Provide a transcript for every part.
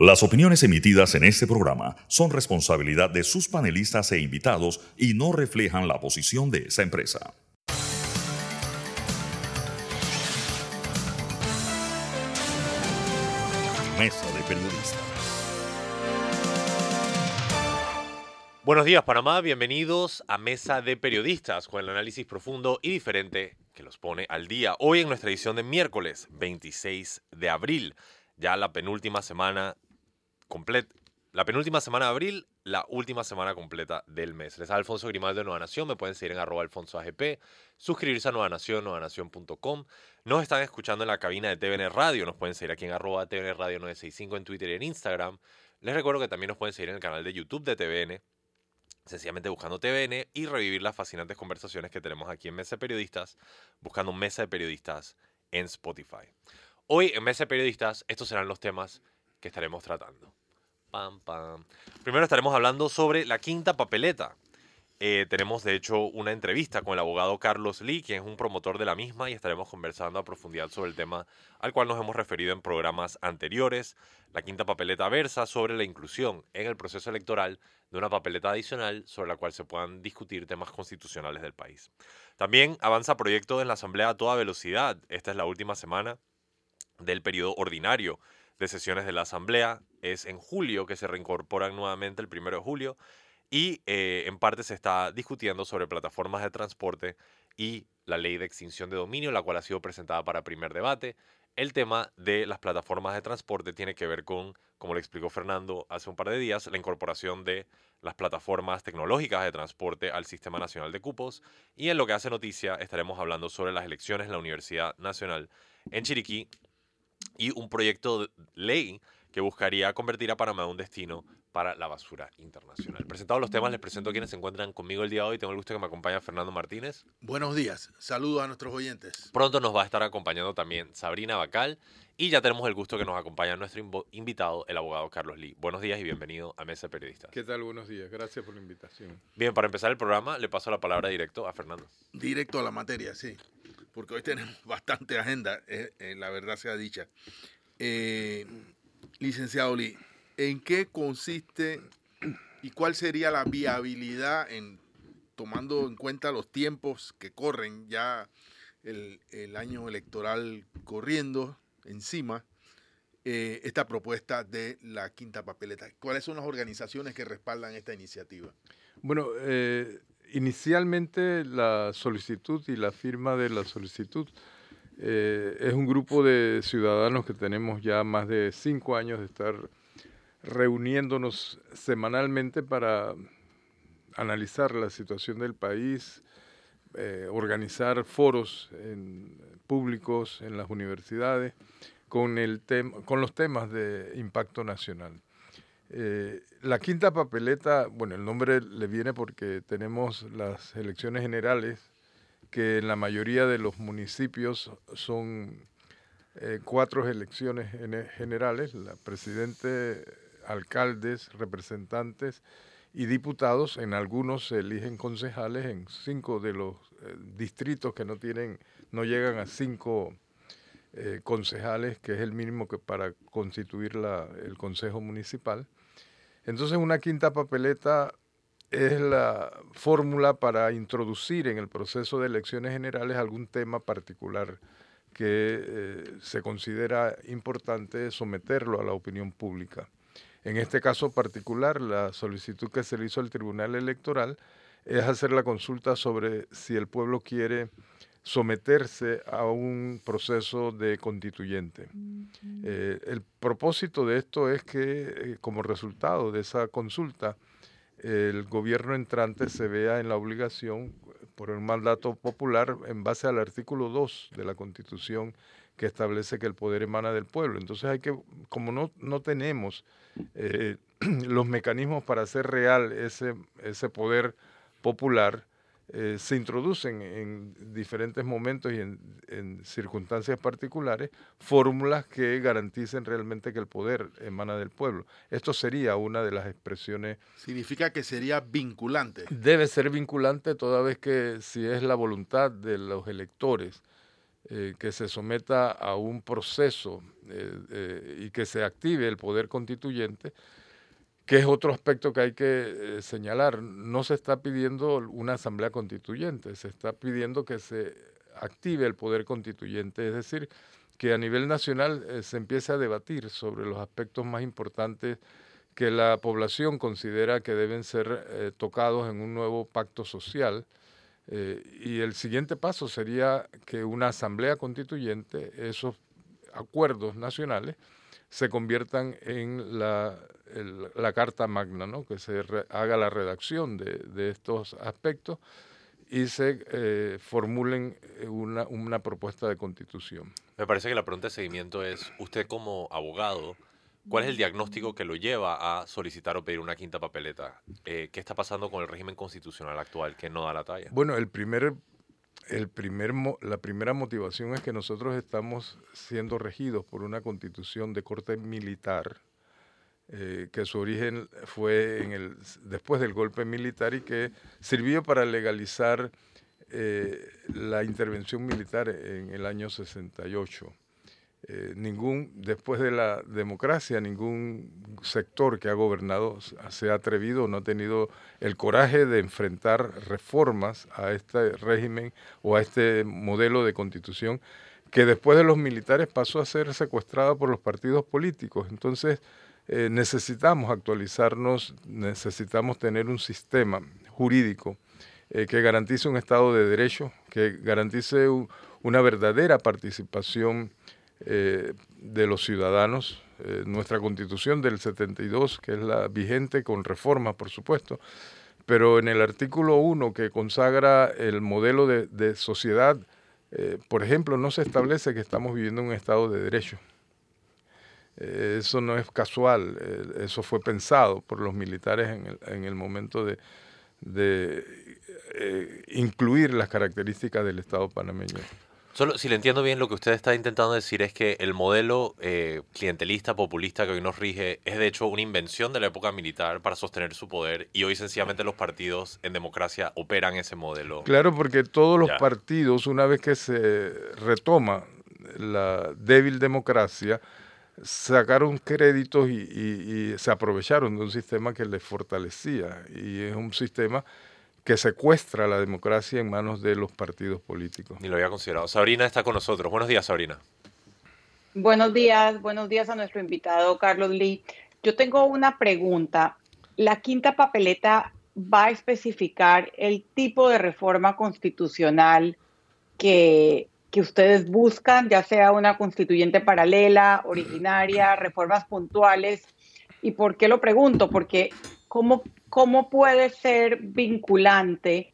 Las opiniones emitidas en este programa son responsabilidad de sus panelistas e invitados y no reflejan la posición de esa empresa. Mesa de Periodistas. Buenos días Panamá, bienvenidos a Mesa de Periodistas con el análisis profundo y diferente que los pone al día. Hoy en nuestra edición de miércoles 26 de abril, ya la penúltima semana completa. La penúltima semana de abril, la última semana completa del mes. Les da Alfonso Grimaldo de Nueva Nación. Me pueden seguir en arroba alfonso AGP. Suscribirse a Nueva Nación, nuevanación.com. Nos están escuchando en la cabina de TVN Radio. Nos pueden seguir aquí en arroba TVN Radio 965 en Twitter y en Instagram. Les recuerdo que también nos pueden seguir en el canal de YouTube de TVN. Sencillamente buscando TVN y revivir las fascinantes conversaciones que tenemos aquí en Mesa de Periodistas, buscando Mesa de Periodistas en Spotify. Hoy en Mesa de Periodistas, estos serán los temas que estaremos tratando. Pam, pam. Primero estaremos hablando sobre la quinta papeleta. Eh, tenemos de hecho una entrevista con el abogado Carlos Lee, quien es un promotor de la misma, y estaremos conversando a profundidad sobre el tema al cual nos hemos referido en programas anteriores. La quinta papeleta versa sobre la inclusión en el proceso electoral de una papeleta adicional sobre la cual se puedan discutir temas constitucionales del país. También avanza proyecto en la Asamblea a toda velocidad. Esta es la última semana del periodo ordinario de sesiones de la Asamblea. Es en julio que se reincorporan nuevamente el primero de julio y eh, en parte se está discutiendo sobre plataformas de transporte y la ley de extinción de dominio, la cual ha sido presentada para primer debate. El tema de las plataformas de transporte tiene que ver con, como le explicó Fernando hace un par de días, la incorporación de las plataformas tecnológicas de transporte al Sistema Nacional de Cupos. Y en lo que hace noticia estaremos hablando sobre las elecciones en la Universidad Nacional en Chiriquí y un proyecto de ley que buscaría convertir a Panamá en un destino para la basura internacional. Presentados los temas, les presento a quienes se encuentran conmigo el día de hoy. Tengo el gusto que me acompañe Fernando Martínez. Buenos días, saludos a nuestros oyentes. Pronto nos va a estar acompañando también Sabrina Bacal y ya tenemos el gusto que nos acompaña nuestro invitado, el abogado Carlos Lee. Buenos días y bienvenido a Mesa de Periodistas. ¿Qué tal? Buenos días, gracias por la invitación. Bien, para empezar el programa le paso la palabra directo a Fernando. Directo a la materia, sí porque hoy tenemos bastante agenda, eh, eh, la verdad sea dicha. Eh, licenciado Lee, ¿en qué consiste y cuál sería la viabilidad en tomando en cuenta los tiempos que corren ya el, año electoral corriendo encima? esta propuesta de la quinta papeleta. ¿Cuáles son las organizaciones que respaldan esta iniciativa? Bueno, inicialmente la solicitud y la firma de la solicitud eh, es un grupo de ciudadanos que tenemos ya más de cinco años de estar reuniéndonos semanalmente para analizar la situación del país, eh, organizar foros públicos en las universidades con, el con los temas de impacto nacional. Eh, la quinta papeleta, bueno, el nombre le viene porque tenemos las elecciones generales, que en la mayoría de los municipios son eh, cuatro elecciones generales, la presidente, alcaldes, representantes y diputados. En algunos se eligen concejales, en cinco de los eh, distritos que no tienen, no llegan a cinco concejales, que es el mínimo que para constituir el consejo municipal. Entonces una quinta papeleta es la fórmula para introducir en el proceso de elecciones generales algún tema particular que eh, se considera importante someterlo a la opinión pública. En este caso particular, la solicitud que se le hizo al Tribunal Electoral es hacer la consulta sobre si el pueblo quiere someterse a un proceso de constituyente. Eh, el propósito de esto es que eh, como resultado de esa consulta, el gobierno entrante se vea en la obligación, por el mandato popular, en base al artículo 2 de la Constitución que establece que el poder emana del pueblo. Entonces hay que, como no, no tenemos eh, los mecanismos para hacer real ese, ese poder popular, eh, se introducen en diferentes momentos y en, circunstancias particulares fórmulas que garanticen realmente que el poder emana del pueblo. Esto sería una de las expresiones. Significa que sería vinculante. Debe ser vinculante toda vez que si es la voluntad de los electores eh, que se someta a un proceso y que se active el poder constituyente, que es otro aspecto que hay que señalar. No se está pidiendo una asamblea constituyente, se está pidiendo que se active el poder constituyente, es decir, que a nivel nacional eh, se empiece a debatir sobre los aspectos más importantes que la población considera que deben ser eh, tocados en un nuevo pacto social. Eh, y el siguiente paso sería que una asamblea constituyente, esos acuerdos nacionales, se conviertan en la, la Carta Magna, ¿no? que se haga la redacción de, de estos aspectos y se eh, formulen eh, una, una, propuesta de constitución. Me parece que la pregunta de seguimiento es, usted como abogado, ¿cuál es el diagnóstico que lo lleva a solicitar o pedir una quinta papeleta? Eh, ¿Qué está pasando con el régimen constitucional actual que no da la talla? Bueno, el primer, el primer, la primera motivación es que nosotros estamos siendo regidos por una constitución de corte militar eh, que su origen fue en el, después del golpe militar y que sirvió para legalizar eh, la intervención militar en el año 68. Eh, ningún, después de la democracia, ningún sector que ha gobernado se ha atrevido, no ha tenido el coraje de enfrentar reformas a este régimen o a este modelo de constitución que después de los militares pasó a ser secuestrado por los partidos políticos. Entonces, eh, necesitamos actualizarnos, necesitamos tener un sistema jurídico eh, que garantice un Estado de Derecho, que garantice una verdadera participación eh, de los ciudadanos. nuestra constitución del 72, que es la vigente con reformas, por supuesto, pero en el artículo 1 que consagra el modelo de, sociedad, por ejemplo, no se establece que estamos viviendo en un Estado de Derecho. Eh, eso no es casual, eh, eso fue pensado por los militares en el, en el momento de, de eh, incluir las características del Estado panameño. Solo, si le entiendo bien, lo que usted está intentando decir es que el modelo clientelista, populista que hoy nos rige es de hecho una invención de la época militar para sostener su poder y hoy sencillamente los partidos en democracia operan ese modelo. Claro, porque todos los partidos, una vez que se retoma la débil democracia, sacaron créditos y, se aprovecharon de un sistema que les fortalecía y es un sistema que secuestra la democracia en manos de los partidos políticos. Ni lo había considerado. Sabrina está con nosotros. Buenos días, Sabrina. Buenos días, buenos días a nuestro invitado Carlos Lee. Yo tengo una pregunta. La quinta papeleta va a especificar el tipo de reforma constitucional que que ustedes buscan, ya sea una constituyente paralela, originaria, reformas puntuales. ¿Y por qué lo pregunto? Porque ¿cómo, cómo puede ser vinculante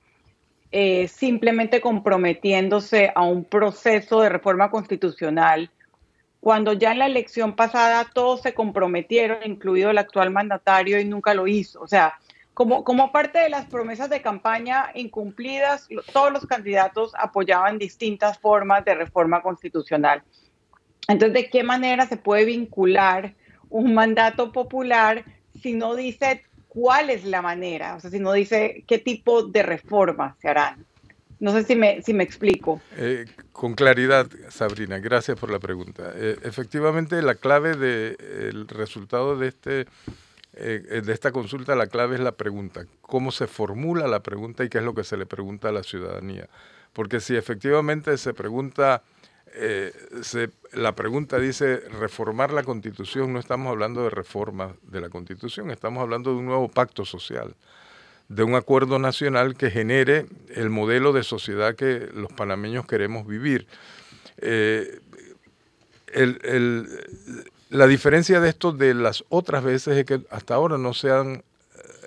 eh, simplemente comprometiéndose a un proceso de reforma constitucional cuando ya en la elección pasada todos se comprometieron, incluido el actual mandatario, y nunca lo hizo? O sea, como, como parte de las promesas de campaña incumplidas, todos los candidatos apoyaban distintas formas de reforma constitucional. Entonces, ¿de qué manera se puede vincular un mandato popular si no dice cuál es la manera? O sea, si no dice qué tipo de reformas se harán. No sé si me, si me explico. Eh, con claridad, Sabrina, gracias por la pregunta. Eh, efectivamente, la clave del resultado de este eh, de esta consulta la clave es la pregunta, cómo se formula la pregunta y qué es lo que se le pregunta a la ciudadanía. Porque si efectivamente se pregunta, eh, la pregunta dice reformar la constitución, no estamos hablando de reforma de la constitución, estamos hablando de un nuevo pacto social, de un acuerdo nacional que genere el modelo de sociedad que los panameños queremos vivir. el, la diferencia de esto de las otras veces es que hasta ahora no se, han,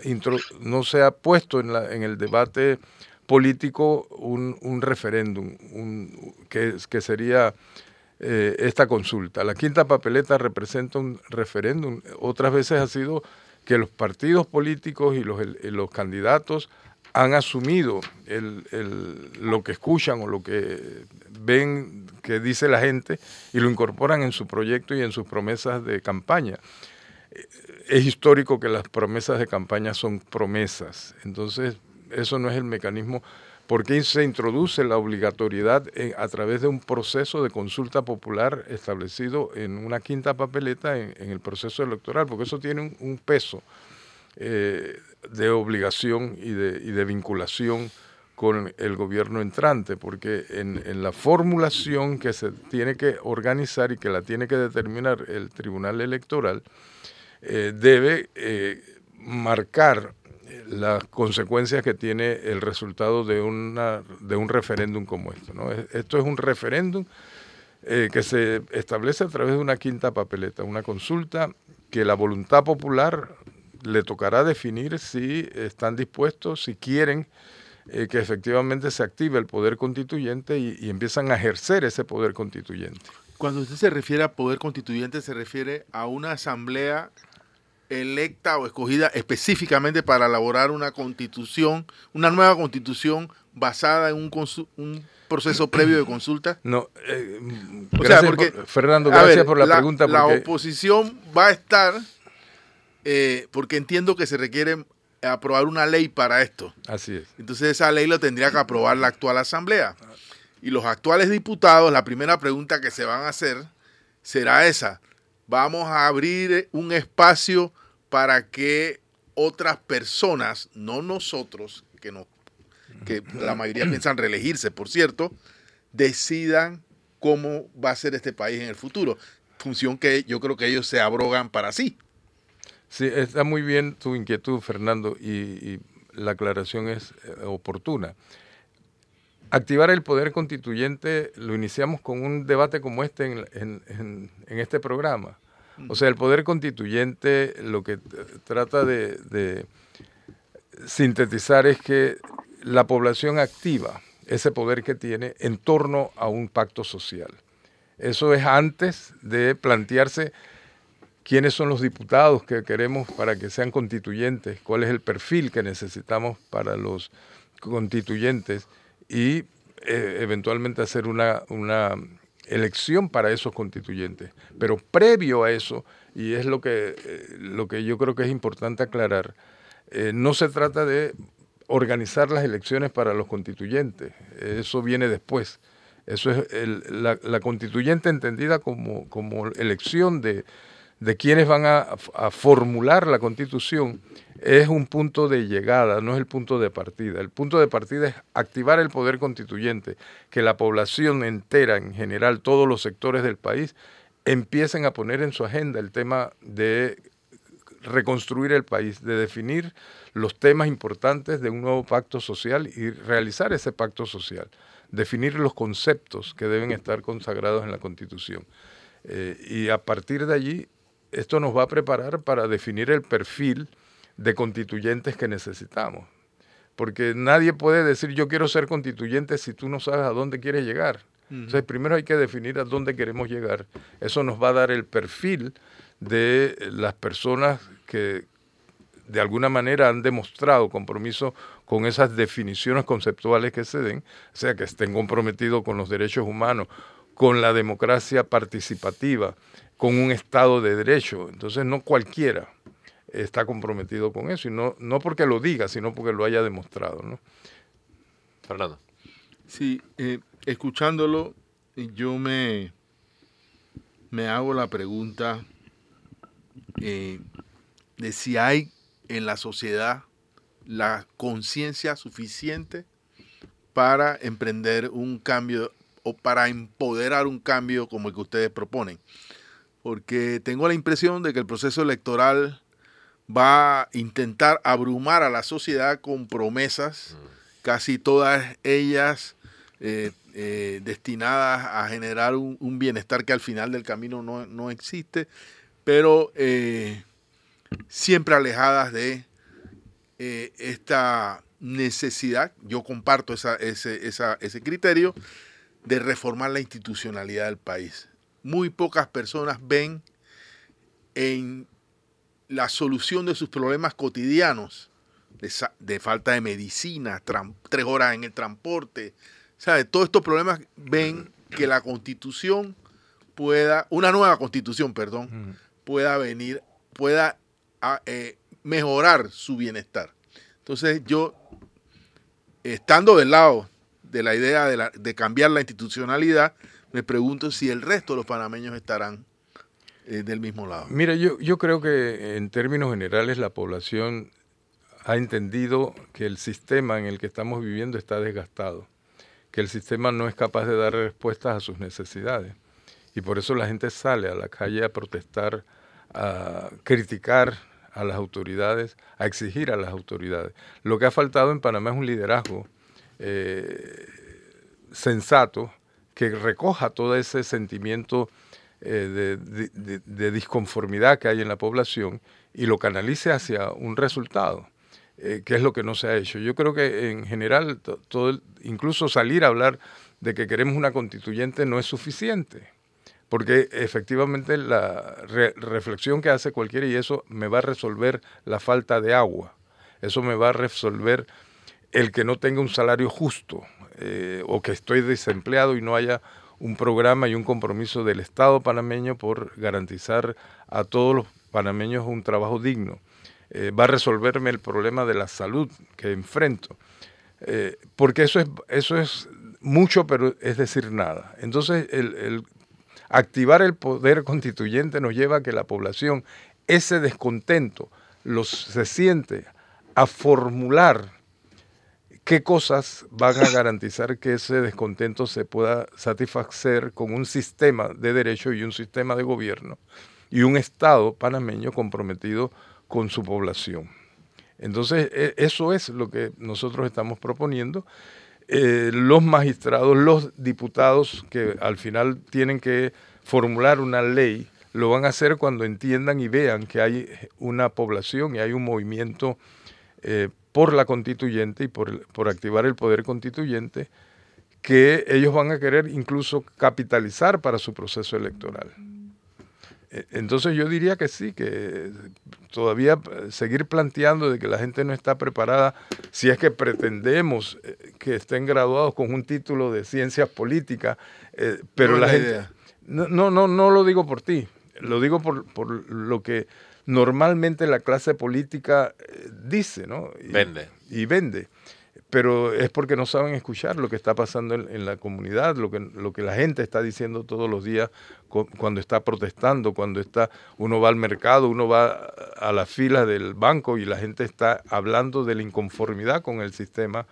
eh, no se ha puesto en, la, en el debate político un, un referéndum, un, que, que sería eh, esta consulta. La quinta papeleta representa un referéndum. Otras veces ha sido que los partidos políticos y los, los candidatos han asumido el, el, lo que escuchan o lo que ven que dice la gente y lo incorporan en su proyecto y en sus promesas de campaña. Es histórico que las promesas de campaña son promesas, entonces eso no es el mecanismo ¿Por qué se introduce la obligatoriedad a través de un proceso de consulta popular establecido en una quinta papeleta en, el proceso electoral? Porque eso tiene un, peso eh, de obligación y de, y de, vinculación con el gobierno entrante, porque en, la formulación que se tiene que organizar y que la tiene que determinar el Tribunal Electoral, eh, debe eh, marcar las consecuencias que tiene el resultado de, una, de un referéndum como esto. ¿no? Esto es un referéndum eh, que se establece a través de una quinta papeleta, una consulta que la voluntad popular le tocará definir si están dispuestos, si quieren eh, que efectivamente se active el poder constituyente y, y empiezan a ejercer ese poder constituyente. Cuando usted se refiere a poder constituyente, se refiere a una asamblea electa o escogida específicamente para elaborar una constitución, una nueva constitución basada en un, un proceso previo de consulta? No, eh, o sea, porque, Fernando, gracias por la, pregunta. La oposición va a estar, eh, porque entiendo que se requiere aprobar una ley para esto. Así es. Entonces esa ley lo tendría que aprobar la actual asamblea. Y los actuales diputados, la primera pregunta que se van a hacer será esa vamos a abrir un espacio para que otras personas, no nosotros, que, no, que la mayoría piensan reelegirse, por cierto, decidan cómo va a ser este país en el futuro. Función que yo creo que ellos se abrogan para sí. Sí, está muy bien tu inquietud, Fernando, y, la aclaración es eh, oportuna. Activar el poder constituyente lo iniciamos con un debate como este en, este programa. O sea, el poder constituyente lo que trata de, sintetizar es que la población activa ese poder que tiene en torno a un pacto social. Eso es antes de plantearse quiénes son los diputados que queremos para que sean constituyentes, cuál es el perfil que necesitamos para los constituyentes y eh, eventualmente hacer una, una elección para esos constituyentes. Pero previo a eso, y es lo que, eh, lo que yo creo que es importante aclarar, eh, no se trata de organizar las elecciones para los constituyentes, eso viene después. Eso es la, constituyente entendida como, como elección de, de quienes van a, formular la constitución es un punto de llegada, no es el punto de partida. El punto de partida es activar el poder constituyente, que la población entera, en general, todos los sectores del país, empiecen a poner en su agenda el tema de reconstruir el país, de definir los temas importantes de un nuevo pacto social y realizar ese pacto social, definir los conceptos que deben estar consagrados en la Constitución. Eh, y a partir de allí esto nos va a preparar para definir el perfil de constituyentes que necesitamos. Porque nadie puede decir yo quiero ser constituyente si tú no sabes a dónde quieres llegar. Entonces, primero hay que definir a dónde queremos llegar. Eso nos va a dar el perfil de las personas que de alguna manera han demostrado compromiso con esas definiciones conceptuales que se den, o sea, que estén comprometidos con los derechos humanos, con la democracia participativa, con un Estado de Derecho. Entonces no cualquiera está comprometido con eso, y no, no porque lo diga, sino porque lo haya demostrado. ¿no? Fernando. Sí, eh, escuchándolo, yo me, me hago la pregunta eh, de si hay en la sociedad la conciencia suficiente para emprender un cambio o para empoderar un cambio como el que ustedes proponen porque tengo la impresión de que el proceso electoral va a intentar abrumar a la sociedad con promesas, casi todas ellas eh, eh, destinadas a generar un, bienestar que al final del camino no, existe, pero eh, siempre alejadas de esta necesidad, yo comparto ese, ese criterio, de reformar la institucionalidad del país muy pocas personas ven en la solución de sus problemas cotidianos, de, falta de medicina, tres horas en el transporte, ¿sabe? Todos estos problemas ven que la constitución pueda, una nueva constitución, perdón, pueda venir, pueda ah, eh, mejorar su bienestar. Entonces yo estando del lado de la idea de, de cambiar la institucionalidad, me pregunto si el resto de los panameños estarán eh, del mismo lado. Mira, yo, yo creo que en términos generales la población ha entendido que el sistema en el que estamos viviendo está desgastado, que el sistema no es capaz de dar respuestas a sus necesidades. Y por eso la gente sale a la calle a protestar, a criticar a las autoridades, a exigir a las autoridades. Lo que ha faltado en Panamá es un liderazgo eh, sensato que recoja todo ese sentimiento eh, de, disconformidad que hay en la población y lo canalice hacia un resultado, eh, que es lo que no se ha hecho. Yo creo que en general, todo incluso salir a hablar de que queremos una constituyente no es suficiente, porque efectivamente la reflexión que hace cualquiera y eso me va a resolver la falta de agua, eso me va a resolver el que no tenga un salario justo eh, o que estoy desempleado y no haya un programa y un compromiso del Estado panameño por garantizar a todos los panameños un trabajo digno. Eh, va a resolverme el problema de la salud que enfrento. Eh, porque eso es, eso es mucho, pero es decir nada. Entonces, el, activar el poder constituyente nos lleva a que la población, ese descontento, los, se siente a formular ¿Qué cosas van a garantizar que ese descontento se pueda satisfacer con un sistema de derecho y un sistema de gobierno y un Estado panameño comprometido con su población? Entonces, e, eso es lo que nosotros estamos proponiendo. Eh, los magistrados, los diputados que al final tienen que formular una ley, lo van a hacer cuando entiendan y vean que hay una población y hay un movimiento eh, por la constituyente y por, por activar el poder constituyente que ellos van a querer incluso capitalizar para su proceso electoral. E, entonces yo diría que sí, que todavía eh, seguir planteando de que la gente no está preparada, si es que pretendemos eh, que estén graduados con un título de ciencias políticas, eh, pero la, gente... No, no, no, no lo digo por ti, lo digo por, por lo que normalmente la clase política eh, dice, ¿no? Y, vende. Y vende. Pero es porque no saben escuchar lo que está pasando en, la comunidad, lo que, lo que la gente está diciendo todos los días cuando está protestando, cuando está, uno va al mercado, uno va a la fila del banco y la gente está hablando de la inconformidad con el sistema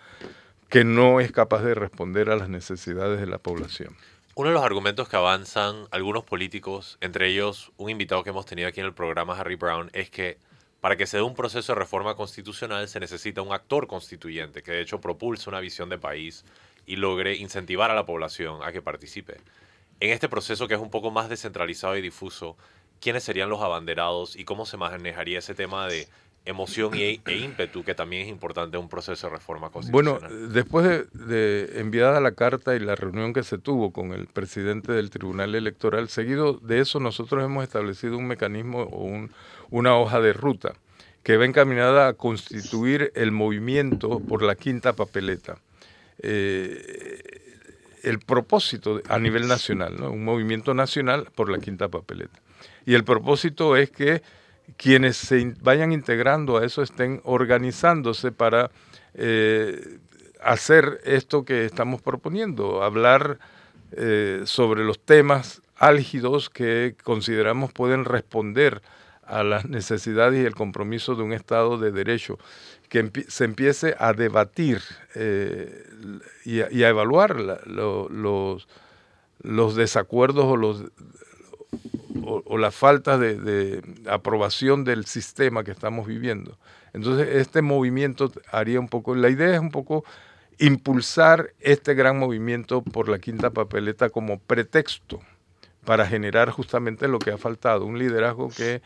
que no es capaz de responder a las necesidades de la población. Uno de los argumentos que avanzan algunos políticos, entre ellos un invitado que hemos tenido aquí en el programa, Harry Brown, es que para que se dé un proceso de reforma constitucional se necesita un actor constituyente que de hecho propulse una visión de país y logre incentivar a la población a que participe. En este proceso que es un poco más descentralizado y difuso, ¿quiénes serían los abanderados y cómo se manejaría ese tema de emoción e, ímpetu, que también es importante en un proceso de reforma constitucional. Bueno, después de, enviada la carta y la reunión que se tuvo con el presidente del Tribunal Electoral, seguido de eso nosotros hemos establecido un mecanismo o una hoja de ruta que va encaminada a constituir el movimiento por la quinta papeleta. Eh, el propósito a nivel nacional, un movimiento nacional por la quinta papeleta. Y el propósito es que quienes se vayan integrando a eso estén organizándose para eh, hacer esto que estamos proponiendo, hablar eh, sobre los temas álgidos que consideramos pueden responder a las necesidades y el compromiso de un Estado de Derecho, que se empiece a debatir eh, y, a, evaluar los, los desacuerdos o los o, la falta de, aprobación del sistema que estamos viviendo. Entonces, este movimiento haría un poco, la idea es un poco impulsar este gran movimiento por la quinta papeleta como pretexto para generar justamente lo que ha faltado, un liderazgo que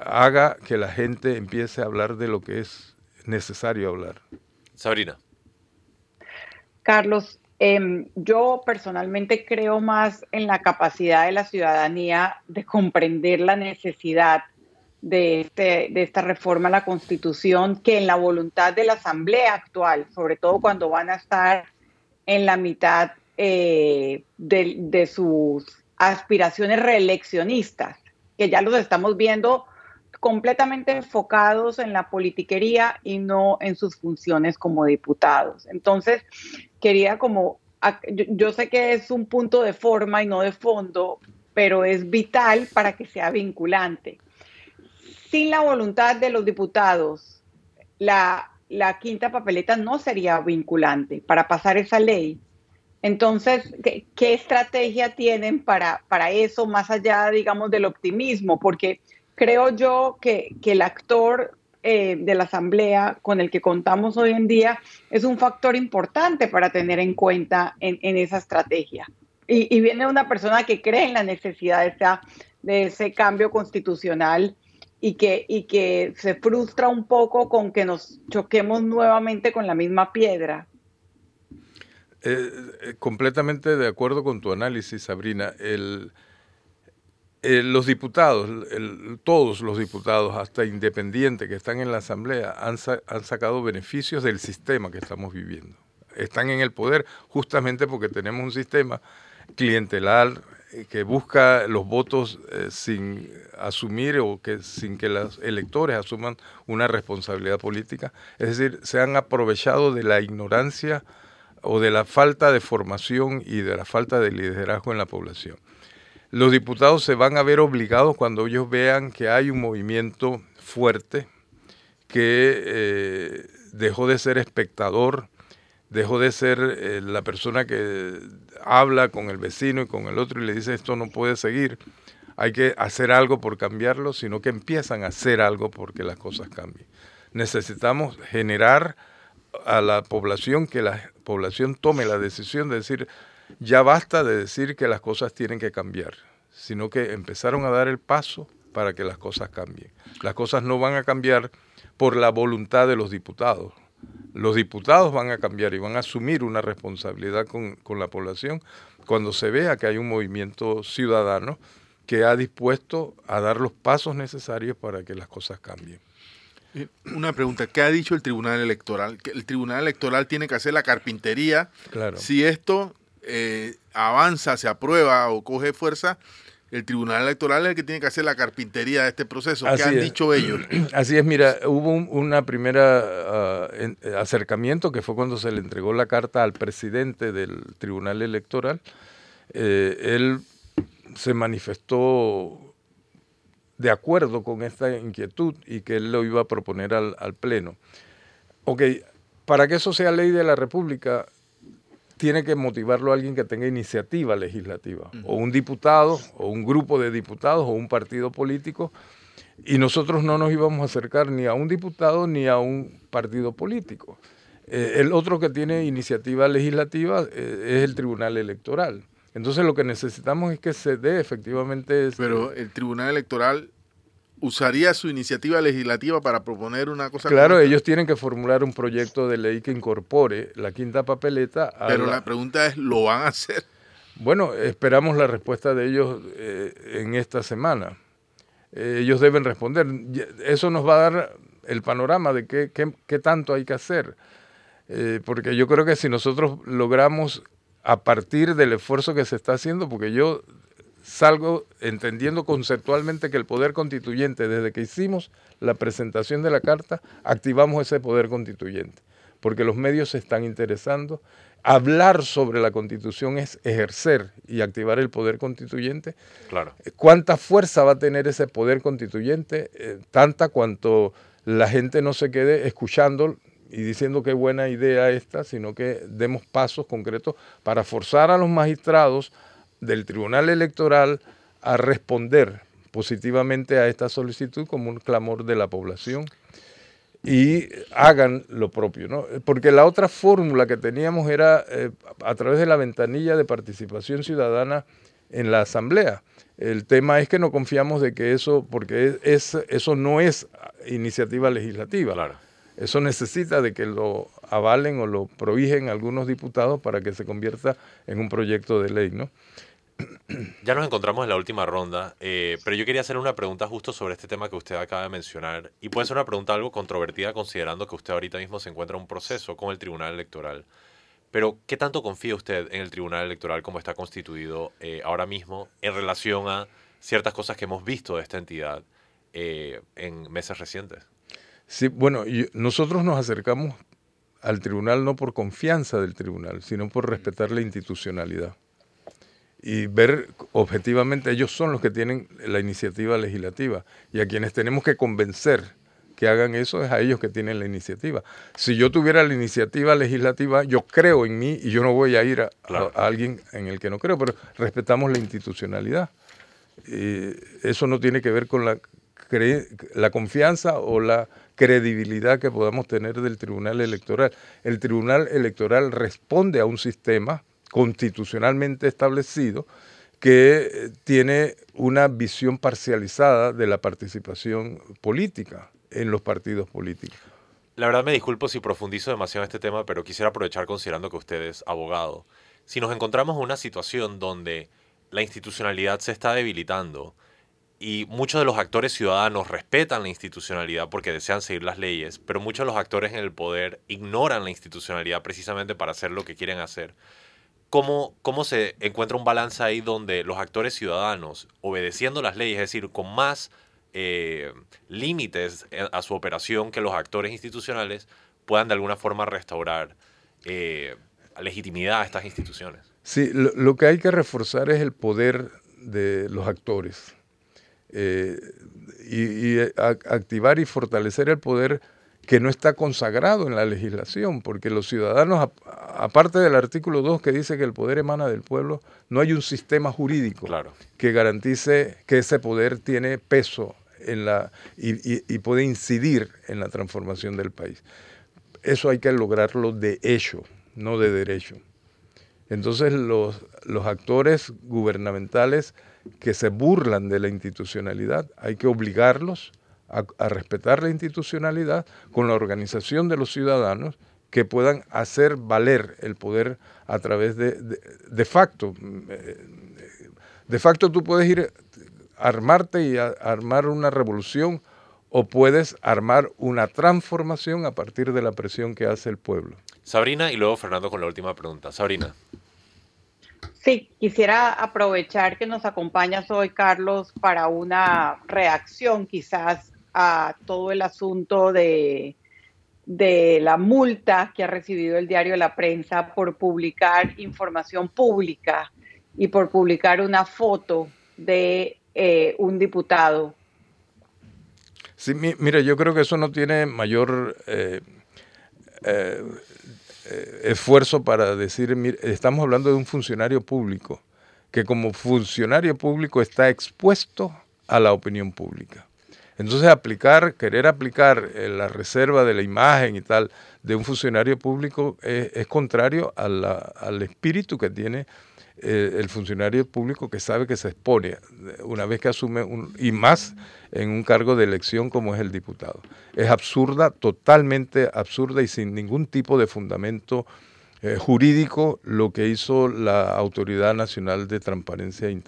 haga que la gente empiece a hablar de lo que es necesario hablar. Sabrina. Carlos, Em, yo personalmente creo más en la capacidad de la ciudadanía de comprender la necesidad de, este, de esta reforma a la Constitución que en la voluntad de la Asamblea actual, sobre todo cuando van a estar en la mitad eh, de, de sus aspiraciones reeleccionistas, que ya los estamos viendo completamente enfocados en la politiquería y no en sus funciones como diputados. Entonces, quería como, yo, sé que es un punto de forma y no de fondo, pero es vital para que sea vinculante. Sin la voluntad de los diputados, la, quinta papeleta no sería vinculante para pasar esa ley. Entonces, ¿qué, estrategia tienen para, para eso, más allá, digamos, del optimismo? Porque creo yo que, el actor eh, de la Asamblea con el que contamos hoy en día es un factor importante para tener en cuenta en, esa estrategia. Y, viene una persona que cree en la necesidad de, de ese cambio constitucional y que, y que se frustra un poco con que nos choquemos nuevamente con la misma piedra. Eh, eh, completamente de acuerdo con tu análisis, Sabrina. El, los diputados, todos los diputados, hasta independientes que están en la Asamblea, han, han sacado beneficios del sistema que estamos viviendo. Están en el poder justamente porque tenemos un sistema clientelar eh, que busca los votos sin asumir o que sin que los electores asuman una responsabilidad política. Es decir, se han aprovechado de la ignorancia o de la falta de formación y de la falta de liderazgo en la población. Los diputados se van a ver obligados cuando ellos vean que hay un movimiento fuerte que eh, dejó de ser espectador, dejó de ser eh, la persona que habla con el vecino y con el otro y le dice esto no puede seguir, hay que hacer algo por cambiarlo, sino que empiezan a hacer algo porque las cosas cambien. Necesitamos generar a la población que la población tome la decisión de decir, ya basta de decir que las cosas tienen que cambiar, sino que empezaron a dar el paso para que las cosas cambien. Las cosas no van a cambiar por la voluntad de los diputados. Los diputados van a cambiar y van a asumir una responsabilidad con, con la población cuando se vea que hay un movimiento ciudadano que ha dispuesto a dar los pasos necesarios para que las cosas cambien. Una pregunta, ¿qué ha dicho el Tribunal Electoral? Que el Tribunal Electoral tiene que hacer la carpintería. Claro. Si esto eh, avanza, se aprueba o coge fuerza, el Tribunal Electoral es el que tiene que hacer la carpintería de este proceso. ¿Qué han dicho ellos? Así es, mira, hubo un una primera ah, acercamiento que fue cuando se le entregó la carta al presidente del Tribunal Electoral. Eh, él se manifestó de acuerdo con esta inquietud y que él lo iba a proponer al, Pleno. Ok, para que eso sea ley de la República, tiene que motivarlo alguien que tenga iniciativa legislativa, o un diputado, o un grupo de diputados, o un partido político, y nosotros no nos íbamos a acercar ni a un diputado ni a un partido político. Eh, el otro que tiene iniciativa legislativa eh, es el Tribunal Electoral. Entonces lo que necesitamos es que se dé efectivamente... Este Pero el Tribunal Electoral usaría su iniciativa legislativa para proponer una cosa. Claro, ellos tienen que formular un proyecto de ley que incorpore la quinta papeleta. Pero la... pregunta es, ¿lo van a hacer? Bueno, esperamos la respuesta de ellos eh, en esta semana. Eh, ellos deben responder. Eso nos va a dar el panorama de qué, qué, tanto hay que hacer. Eh, porque yo creo que si nosotros logramos a partir del esfuerzo que se está haciendo, porque yo salgo entendiendo conceptualmente que el poder constituyente, desde que hicimos la presentación de la carta, activamos ese poder constituyente, porque los medios se están interesando. Hablar sobre la constitución es ejercer y activar el poder constituyente. Claro. ¿Cuánta fuerza va a tener ese poder constituyente? Eh, tanta cuanto la gente no se quede escuchando y diciendo qué buena idea esta, sino que demos pasos concretos para forzar a los magistrados del Tribunal Electoral a responder positivamente a esta solicitud como un clamor de la población y hagan lo propio, ¿no? Porque la otra fórmula que teníamos era eh, a través de la ventanilla de participación ciudadana en la asamblea. El tema es que no confiamos de que eso, porque es, eso no es iniciativa legislativa. Claro. Eso necesita de que lo avalen o lo prohíjen algunos diputados para que se convierta en un proyecto de ley, ¿no? Ya nos encontramos en la última ronda, eh, pero yo quería hacer una pregunta justo sobre este tema que usted acaba de mencionar. Y puede ser una pregunta algo controvertida considerando que usted ahorita mismo se encuentra en un proceso con el Tribunal Electoral. Pero, ¿qué tanto confía usted en el Tribunal Electoral como está constituido eh, ahora mismo en relación a ciertas cosas que hemos visto de esta entidad? eh, en meses recientes. Sí, bueno, nosotros nos acercamos al tribunal no por confianza del tribunal, sino por respetar la institucionalidad y ver objetivamente, ellos son los que tienen la iniciativa legislativa y a quienes tenemos que convencer que hagan eso es a ellos que tienen la iniciativa. Si yo tuviera la iniciativa legislativa, yo creo en mí y yo no voy a ir a, alguien en el que no creo, pero respetamos la institucionalidad. eso no tiene que ver con la, la confianza o la credibilidad que podamos tener del Tribunal Electoral. El Tribunal Electoral responde a un sistema constitucionalmente establecido que eh, tiene una visión parcializada de la participación política en los partidos políticos. La verdad me disculpo si profundizo demasiado en este tema, pero quisiera aprovechar considerando que usted es abogado. Si nos encontramos en una situación donde la institucionalidad se está debilitando y muchos de los actores ciudadanos respetan la institucionalidad porque desean seguir las leyes, pero muchos de los actores en el poder ignoran la institucionalidad precisamente para hacer lo que quieren hacer, ¿Cómo, ¿Cómo se encuentra un balance ahí donde los actores ciudadanos, obedeciendo las leyes, es decir, con más eh, límites a su operación que los actores institucionales, puedan de alguna forma restaurar eh, legitimidad a estas instituciones? Sí, lo, que hay que reforzar es el poder de los actores eh, y, activar y fortalecer el poder que no está consagrado en la legislación, porque los ciudadanos, aparte del artículo 2 que dice que el poder emana del pueblo, no hay un sistema jurídico que garantice que ese poder tiene peso en la, y, puede incidir en la transformación del país. Eso hay que lograrlo de hecho, no de derecho. Entonces los, los actores gubernamentales que se burlan de la institucionalidad, hay que obligarlos a, respetar la institucionalidad con la organización de los ciudadanos que puedan hacer valer el poder a través de, de, facto. De facto tú puedes ir a armarte y armar una revolución o puedes armar una transformación a partir de la presión que hace el pueblo. Sabrina y luego Fernando con la última pregunta. Sabrina. Sí, quisiera aprovechar que nos acompañas hoy, Carlos, para una reacción quizás a todo el asunto de, de la multa que ha recibido el diario La Prensa por publicar información pública y por publicar una foto de eh, un diputado. Sí, mira, yo creo que eso no tiene mayor eh, eh, esfuerzo para decir, estamos hablando de un funcionario público que como funcionario público está expuesto a la opinión pública. Entonces aplicar, querer aplicar eh, la reserva de la imagen y tal de un funcionario público es, contrario al espíritu que tiene eh, el funcionario público que sabe que se expone una vez que asume un, y más en un cargo de elección como es el diputado. Es absurda, totalmente absurda y sin ningún tipo de fundamento eh, jurídico lo que hizo la Autoridad Nacional de Transparencia y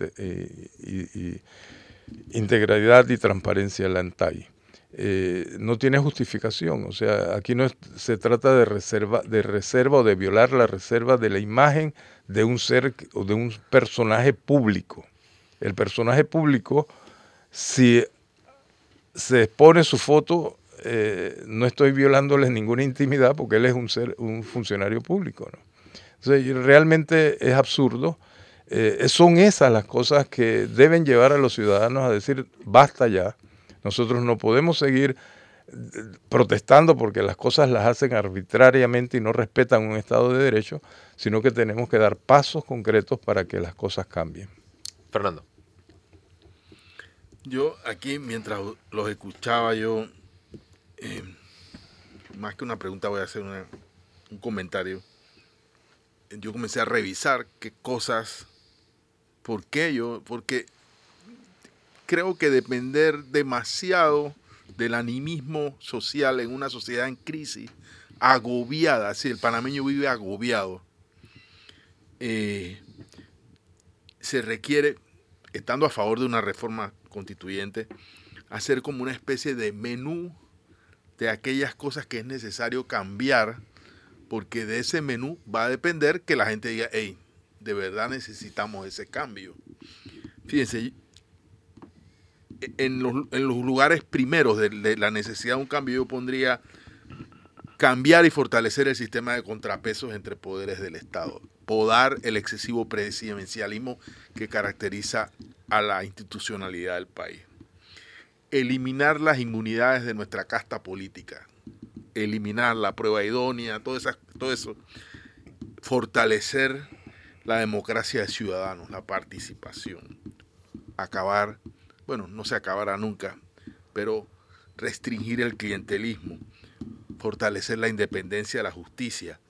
integralidad y transparencia la ANTAI. Eh, no tiene justificación, o sea, aquí no se trata de reserva, de reserva o de violar la reserva de la imagen de un ser o de un personaje público. El personaje público, si se expone su foto, eh, no estoy violándole ninguna intimidad porque él es un ser, un funcionario público. ¿no? Realmente es absurdo eh, son esas las cosas que deben llevar a los ciudadanos a decir, basta ya, nosotros no podemos seguir eh, protestando porque las cosas las hacen arbitrariamente y no respetan un Estado de Derecho, sino que tenemos que dar pasos concretos para que las cosas cambien. Fernando. Yo aquí, mientras los escuchaba, yo, eh, más que una pregunta, voy a hacer un comentario. Yo comencé a revisar qué cosas ¿Por qué yo? Porque creo que depender demasiado del animismo social en una sociedad en crisis, agobiada, si el panameño vive agobiado, eh, se requiere, estando a favor de una reforma constituyente, hacer como una especie de menú de aquellas cosas que es necesario cambiar, porque de ese menú va a depender que la gente diga, hey, de verdad necesitamos ese cambio. Fíjense, en los, en los lugares primeros de, la necesidad de un cambio, yo pondría cambiar y fortalecer el sistema de contrapesos entre poderes del Estado, podar el excesivo presidencialismo que caracteriza a la institucionalidad del país, eliminar las inmunidades de nuestra casta política, eliminar la prueba idónea, todo eso, fortalecer la democracia de ciudadanos, la participación, acabar, bueno, no se acabará nunca, pero restringir el clientelismo, fortalecer la independencia de la justicia,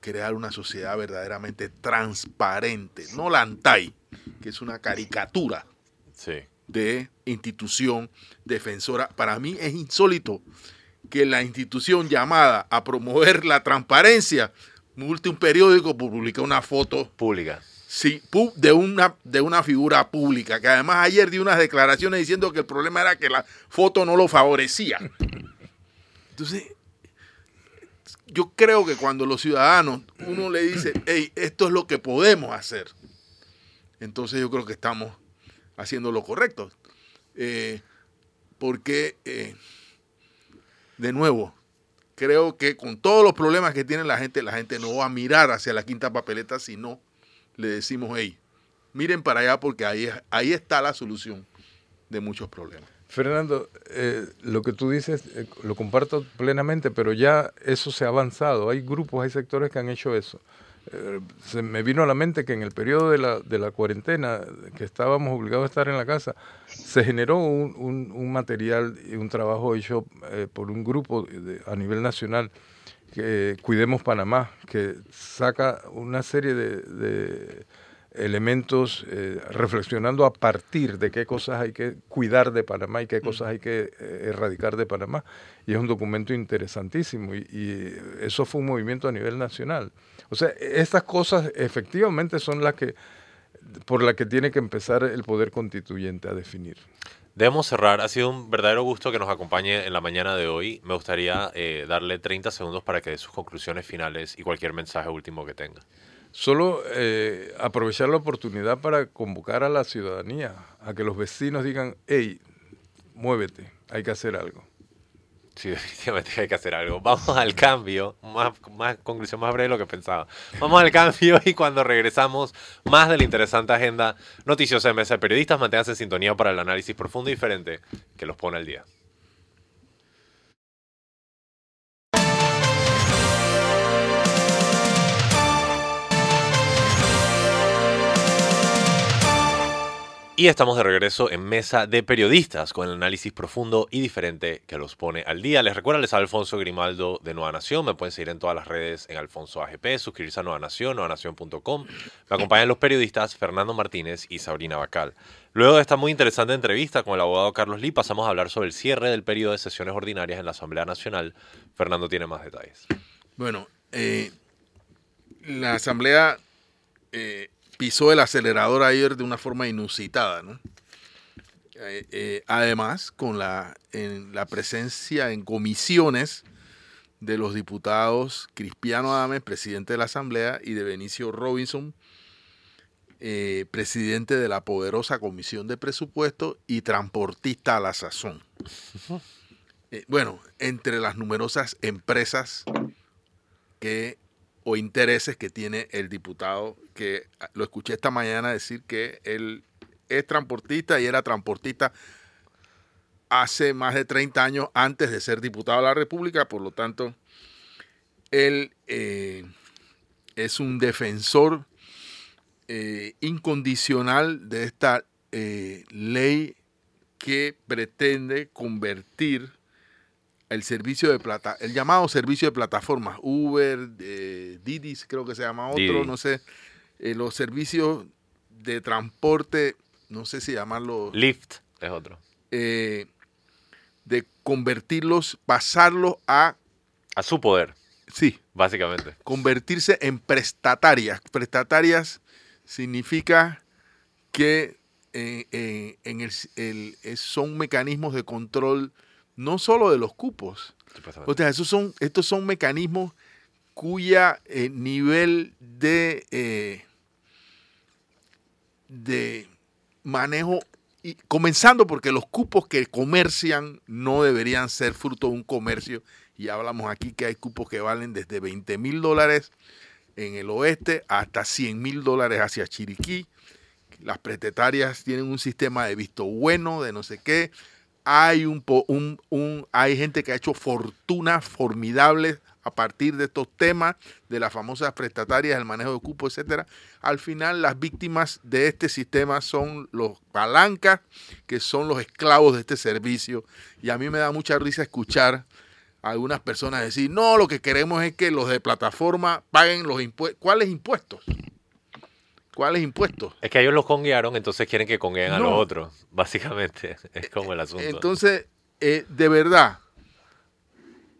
crear una sociedad verdaderamente transparente, no la ANTAI, que es una caricatura Sí. de institución defensora. Para mí es insólito que la institución llamada a promover la transparencia un periódico por publicar una foto Pública. sí, de, una, de una figura pública, que además ayer dio unas declaraciones diciendo que el problema era que la foto no lo favorecía. Entonces, yo creo que cuando los ciudadanos, uno le dice, hey, esto es lo que podemos hacer, entonces yo creo que estamos haciendo lo correcto. Eh, porque, eh, de nuevo, creo que con todos los problemas que tiene la gente, la gente no va a mirar hacia la quinta papeleta, sino le decimos, hey, miren para allá porque ahí, ahí está la solución de muchos problemas. Fernando, eh, lo que tú dices eh, lo comparto plenamente, pero ya eso se ha avanzado. Hay grupos, hay sectores que han hecho eso. Eh, se me vino a la mente que en el periodo de la, de la cuarentena, que estábamos obligados a estar en la casa, se generó un, un- un material y un trabajo hecho eh, por un grupo de- a nivel nacional, que Cuidemos Panamá, que saca una serie de, de elementos eh, reflexionando a partir de qué cosas hay que cuidar de Panamá y qué cosas hay que eh, erradicar de Panamá. Y es un documento interesantísimo y, y eso fue un movimiento a nivel nacional. O sea, estas cosas efectivamente son las que por las que tiene que empezar el poder constituyente a definir. Debemos cerrar. Ha sido un verdadero gusto que nos acompañe en la mañana de hoy. Me gustaría eh, darle 30 segundos para que dé sus conclusiones finales y cualquier mensaje último que tenga. Solo eh, aprovechar la oportunidad para convocar a la ciudadanía, a que los vecinos digan, hey, muévete, hay que hacer algo. Sí, definitivamente hay que hacer algo. Vamos al cambio. Más, más conclusión más breve de lo que pensaba. Vamos al cambio y cuando regresamos, más de la interesante agenda noticiosa de Mesa de Periodistas. Manténganse en sintonía para el análisis profundo y diferente que los pone al día. Y estamos de regreso en Mesa de Periodistas con el análisis profundo y diferente que los pone al día. Les recuerdo, les habla Alfonso Grimaldo de Nueva Nación. Me pueden seguir en todas las redes en Alfonso AGP, suscribirse a Nueva Nación, nuevanación.com. Me acompañan los periodistas Fernando Martínez y Sabrina Bacal. Luego de esta muy interesante entrevista con el abogado Carlos Lee, pasamos a hablar sobre el cierre del periodo de sesiones ordinarias en la Asamblea Nacional. Fernando tiene más detalles. Bueno, eh, la Asamblea eh, pisó el acelerador ayer de una forma inusitada, ¿no? Eh, eh, además, con la, en la presencia en comisiones de los diputados Cristiano Adames, presidente de la Asamblea, y de Benicio Robinson, eh, presidente de la poderosa Comisión de Presupuesto y transportista a la sazón. Eh, bueno, entre las numerosas empresas que o intereses que tiene el diputado, que lo escuché esta mañana decir que él es transportista y era transportista hace más de 30 años antes de ser diputado de la República, por lo tanto, él eh, es un defensor eh, incondicional de esta eh, ley que pretende convertir el servicio de plata, el llamado servicio de plataformas, Uber, eh, Didi, creo que se llama otro, Didi. no sé, eh, los servicios de transporte, no sé si llamarlo, Lyft es otro. eh, de convertirlos, pasarlos a, A su poder, sí, básicamente. convertirse en prestatarias. Prestatarias significa que eh, eh, en el, son mecanismos de control no solo de los cupos, o sea, esos son, estos son mecanismos cuya eh, nivel de, eh, de manejo y comenzando porque los cupos que comercian no deberían ser fruto de un comercio. Y hablamos aquí que hay cupos que valen desde 20 mil dólares en el oeste hasta 100 mil dólares hacia Chiriquí. Las pretetarias tienen un sistema de visto bueno, de no sé qué. Hay, un, un, hay gente que ha hecho fortunas formidables a partir de estos temas, de las famosas prestatarias, el manejo de cupos, etcétera. Al final, las víctimas de este sistema son los palancas, que son los esclavos de este servicio. Y a mí me da mucha risa escuchar a algunas personas decir, no, lo que queremos es que los de plataforma paguen los impuestos. ¿Cuáles impuestos? ¿Cuáles impuestos? Es que ellos los conguearon, entonces quieren que congueen a los otros, básicamente. Es como el asunto. Entonces, eh, de verdad,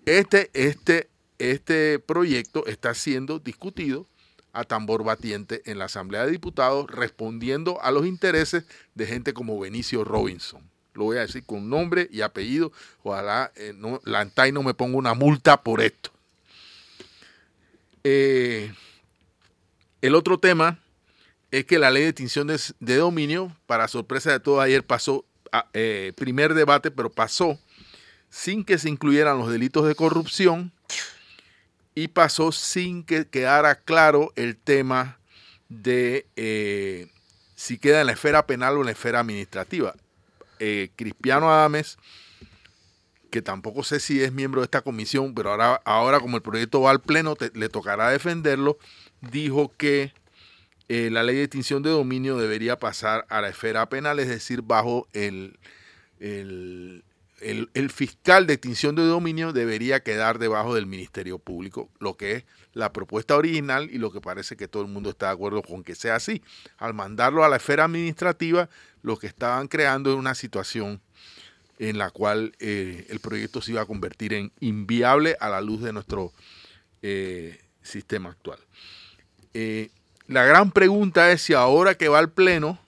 este, este, este proyecto está siendo discutido a tambor batiente en la Asamblea de Diputados, respondiendo a los intereses de gente como Benicio Robinson. Lo voy a decir con nombre y apellido. Ojalá eh, no, no me ponga una multa por esto. Eh, el otro tema es que la ley de extinción de, dominio, para sorpresa de todos, ayer pasó, eh, primer debate, pero pasó sin que se incluyeran los delitos de corrupción y pasó sin que quedara claro el tema de eh, si queda en la esfera penal o en la esfera administrativa. Eh, Cristiano Adames, que tampoco sé si es miembro de esta comisión, pero ahora, ahora como el proyecto va al pleno, le tocará defenderlo, dijo que eh, la ley de extinción de dominio debería pasar a la esfera penal, es decir, bajo el, el, fiscal de extinción de dominio debería quedar debajo del Ministerio Público, lo que es la propuesta original y lo que parece que todo el mundo está de acuerdo con que sea así. Al mandarlo a la esfera administrativa, lo que estaban creando es una situación en la cual eh, el proyecto se iba a convertir en inviable a la luz de nuestro eh, sistema actual. La gran pregunta es si ahora que va al Pleno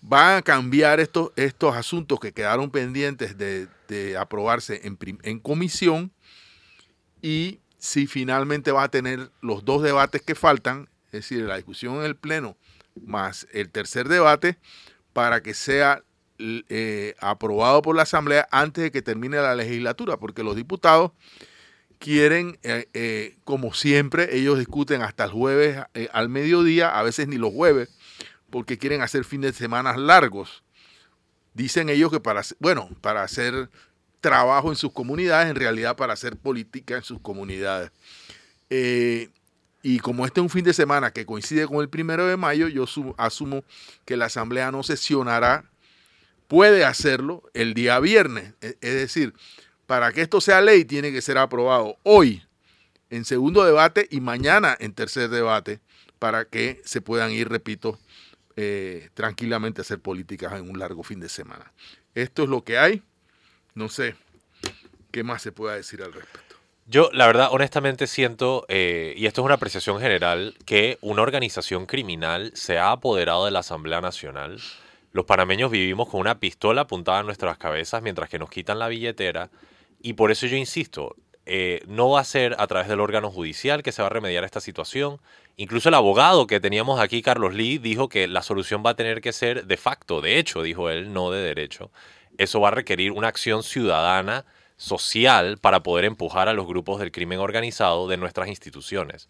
van a cambiar estos, estos asuntos que quedaron pendientes de, aprobarse en, en comisión y si finalmente va a tener los dos debates que faltan, es decir, la discusión en el Pleno más el tercer debate, para que sea eh, aprobado por la Asamblea antes de que termine la legislatura, porque los diputados quieren, eh, eh, como siempre, ellos discuten hasta el jueves eh, al mediodía, a veces ni los jueves, porque quieren hacer fines de semana largos. Dicen ellos que para, bueno, para hacer trabajo en sus comunidades, en realidad para hacer política en sus comunidades. y como este es un fin de semana que coincide con el primero de mayo, yo asumo que la Asamblea no sesionará, puede hacerlo el día viernes. E, es decir, para que esto sea ley, tiene que ser aprobado hoy en segundo debate y mañana en tercer debate para que se puedan ir, repito, eh, tranquilamente a hacer políticas en un largo fin de semana. Esto es lo que hay. No sé qué más se pueda decir al respecto. Yo, la verdad, honestamente siento, eh, y esto es una apreciación general, que una organización criminal se ha apoderado de la Asamblea Nacional. Los panameños vivimos con una pistola apuntada en nuestras cabezas mientras que nos quitan la billetera y por eso yo insisto, eh, no va a ser a través del órgano judicial que se va a remediar esta situación. Incluso el abogado que teníamos aquí, Carlos Lee, dijo que la solución va a tener que ser de facto, de hecho, dijo él, no de derecho. Eso va a requerir una acción ciudadana, social, para poder empujar a los grupos del crimen organizado de nuestras instituciones.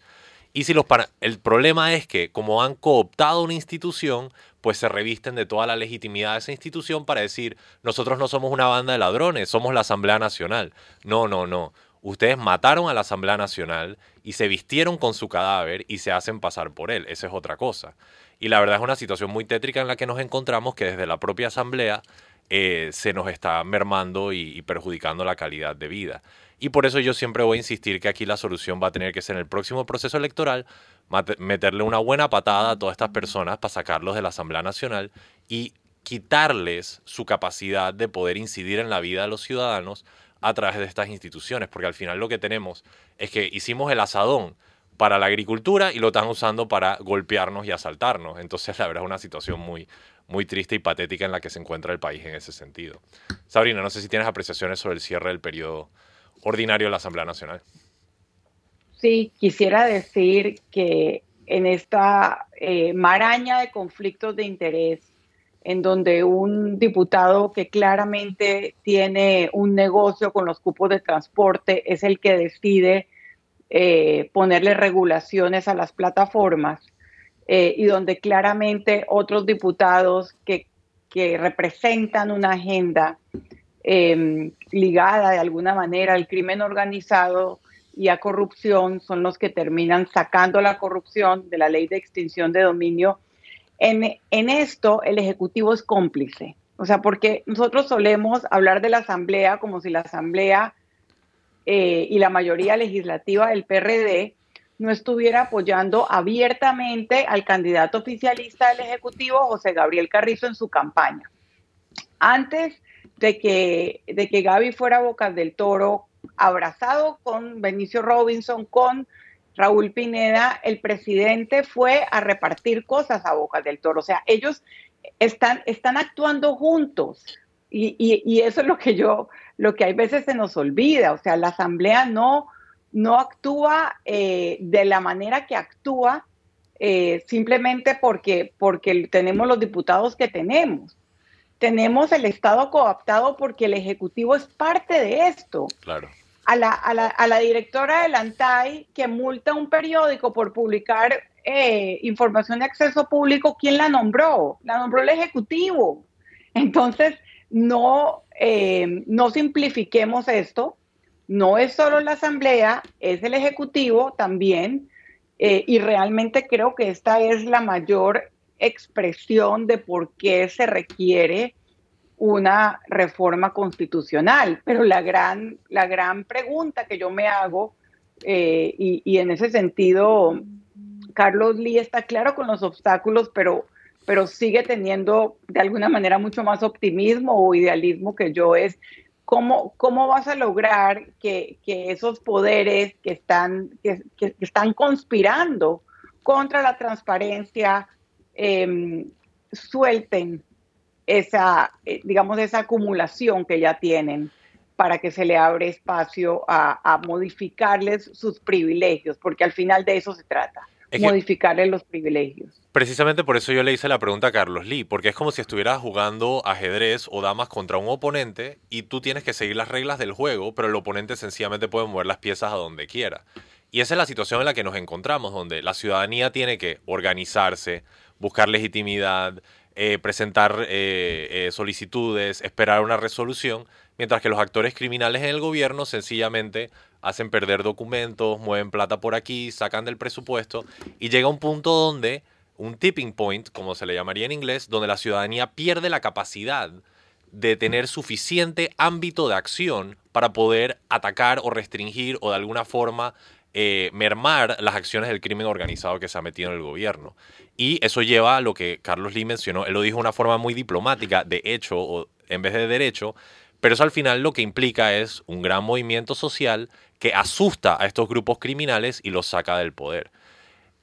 Y si los el problema es que como han cooptado una institución, pues se revisten de toda la legitimidad de esa institución para decir, nosotros no somos una banda de ladrones, somos la Asamblea Nacional. No, no, no. Ustedes mataron a la Asamblea Nacional y se vistieron con su cadáver y se hacen pasar por él. Esa es otra cosa. Y la verdad es una situación muy tétrica en la que nos encontramos que desde la propia Asamblea eh, se nos está mermando y perjudicando la calidad de vida. Y por eso yo siempre voy a insistir que aquí la solución va a tener que ser en el próximo proceso electoral meterle una buena patada a todas estas personas para sacarlos de la Asamblea Nacional y quitarles su capacidad de poder incidir en la vida de los ciudadanos a través de estas instituciones, porque al final lo que tenemos es que hicimos el asadón para la agricultura y lo están usando para golpearnos y asaltarnos. Entonces, la verdad es una situación muy, muy triste y patética en la que se encuentra el país en ese sentido. Sabrina, no sé si tienes apreciaciones sobre el cierre del periodo ordinario de la Asamblea Nacional. Sí, quisiera decir que en esta eh, maraña de conflictos de interés en donde un diputado que claramente tiene un negocio con los cupos de transporte es el que decide eh, ponerle regulaciones a las plataformas eh, y donde claramente otros diputados que, representan una agenda em, ligada de alguna manera al crimen organizado y a corrupción son los que terminan sacando la corrupción de la ley de extinción de dominio en, esto el Ejecutivo es cómplice. O sea, porque nosotros solemos hablar de la Asamblea como si la Asamblea eh, y la mayoría legislativa del PRD no estuviera apoyando abiertamente al candidato oficialista del Ejecutivo, José Gabriel Carrizo, en su campaña. Antes de que, de que Gaby fuera Bocas del Toro, abrazado con Benicio Robinson, con Raúl Pineda, el presidente fue a repartir cosas a Boca del Toro. O sea, ellos están, están actuando juntos. Y, eso es lo que yo, lo que hay veces se nos olvida. O sea, la Asamblea no, no actúa eh, de la manera que actúa eh, simplemente porque, porque tenemos los diputados que tenemos. Tenemos el Estado cooptado porque el Ejecutivo es parte de esto. Claro a la, a la, a la directora del ANTAI que multa un periódico por publicar eh, información de acceso público, ¿quién la nombró? La nombró el Ejecutivo. Entonces, no, eh, no simplifiquemos esto. No es solo la Asamblea, es el Ejecutivo también. Eh, y realmente creo que esta es la mayor expresión de por qué se requiere una reforma constitucional. Pero la gran, la gran pregunta que yo me hago, eh, y, en ese sentido, Carlos Lee está claro con los obstáculos, pero, pero sigue teniendo de alguna manera mucho más optimismo o idealismo que yo, es cómo, cómo vas a lograr que, esos poderes que están, que, están conspirando contra la transparencia em, suelten esa, eh, digamos, esa acumulación que ya tienen para que se le abre espacio a, modificarles sus privilegios, porque al final de eso se trata, modificarles los privilegios. Precisamente por eso yo le hice la pregunta a Carlos Lee, porque es como si estuvieras jugando ajedrez o damas contra un oponente y tú tienes que seguir las reglas del juego, pero el oponente sencillamente puede mover las piezas a donde quiera. Y esa es la situación en la que nos encontramos, donde la ciudadanía tiene que organizarse, buscar legitimidad, eh, presentar eh, eh, solicitudes, esperar una resolución, mientras que los actores criminales en el gobierno sencillamente hacen perder documentos, mueven plata por aquí, sacan del presupuesto y llega un punto donde, un tipping point, como se le llamaría en inglés, donde la ciudadanía pierde la capacidad de tener suficiente ámbito de acción para poder atacar o restringir o de alguna forma mermar las acciones del crimen organizado que se ha metido en el gobierno. Y eso lleva a lo que Carlos Lee mencionó, él lo dijo de una forma muy diplomática, de hecho o en vez de derecho, pero eso al final lo que implica es un gran movimiento social que asusta a estos grupos criminales y los saca del poder.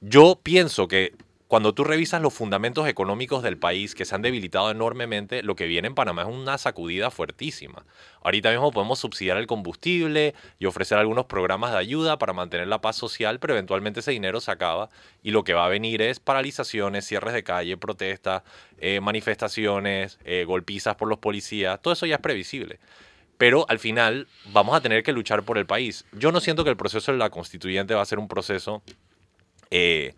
Yo pienso que cuando tú revisas los fundamentos económicos del país que se han debilitado enormemente, lo que viene en Panamá es una sacudida fuertísima. Ahorita mismo podemos subsidiar el combustible y ofrecer algunos programas de ayuda para mantener la paz social, pero eventualmente ese dinero se acaba y lo que va a venir es paralizaciones, cierres de calle, protestas, eh, manifestaciones, eh, golpizas por los policías. Todo eso ya es previsible pero al final vamos a tener que luchar por el país. Yo no siento que el proceso de la constituyente va a ser un proceso eh,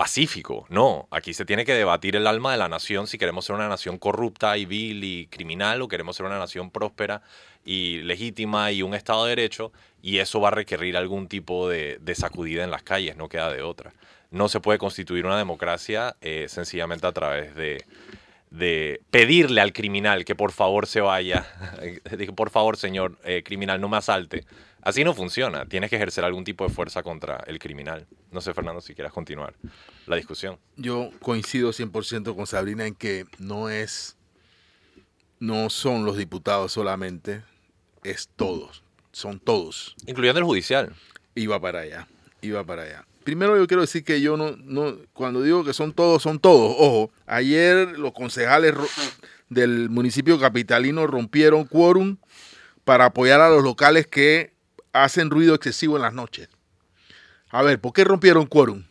pacífico. No, aquí se tiene que debatir el alma de la nación si queremos ser una nación corrupta y vil y criminal o queremos ser una nación próspera y legítima y un Estado de Derecho y eso va a requerir algún tipo de, sacudida en las calles, no queda de otra. No se puede constituir una democracia eh, sencillamente a través de, pedirle al criminal que por favor se vaya. Digo, por favor, señor eh, criminal, no me asalte. Así no funciona. Tienes que ejercer algún tipo de fuerza contra el criminal. No sé, Fernando, si quieras continuar la discusión. Yo coincido 100% con Sabrina en que no es, no son los diputados solamente, es todos, son todos. Incluyendo el judicial. Iba para allá, iba para allá. Primero yo quiero decir que yo no, no, cuando digo que son todos, son todos. Ojo, ayer los concejales del municipio capitalino rompieron quórum para apoyar a los locales que hacen ruido excesivo en las noches. A ver, ¿por qué rompieron quórum?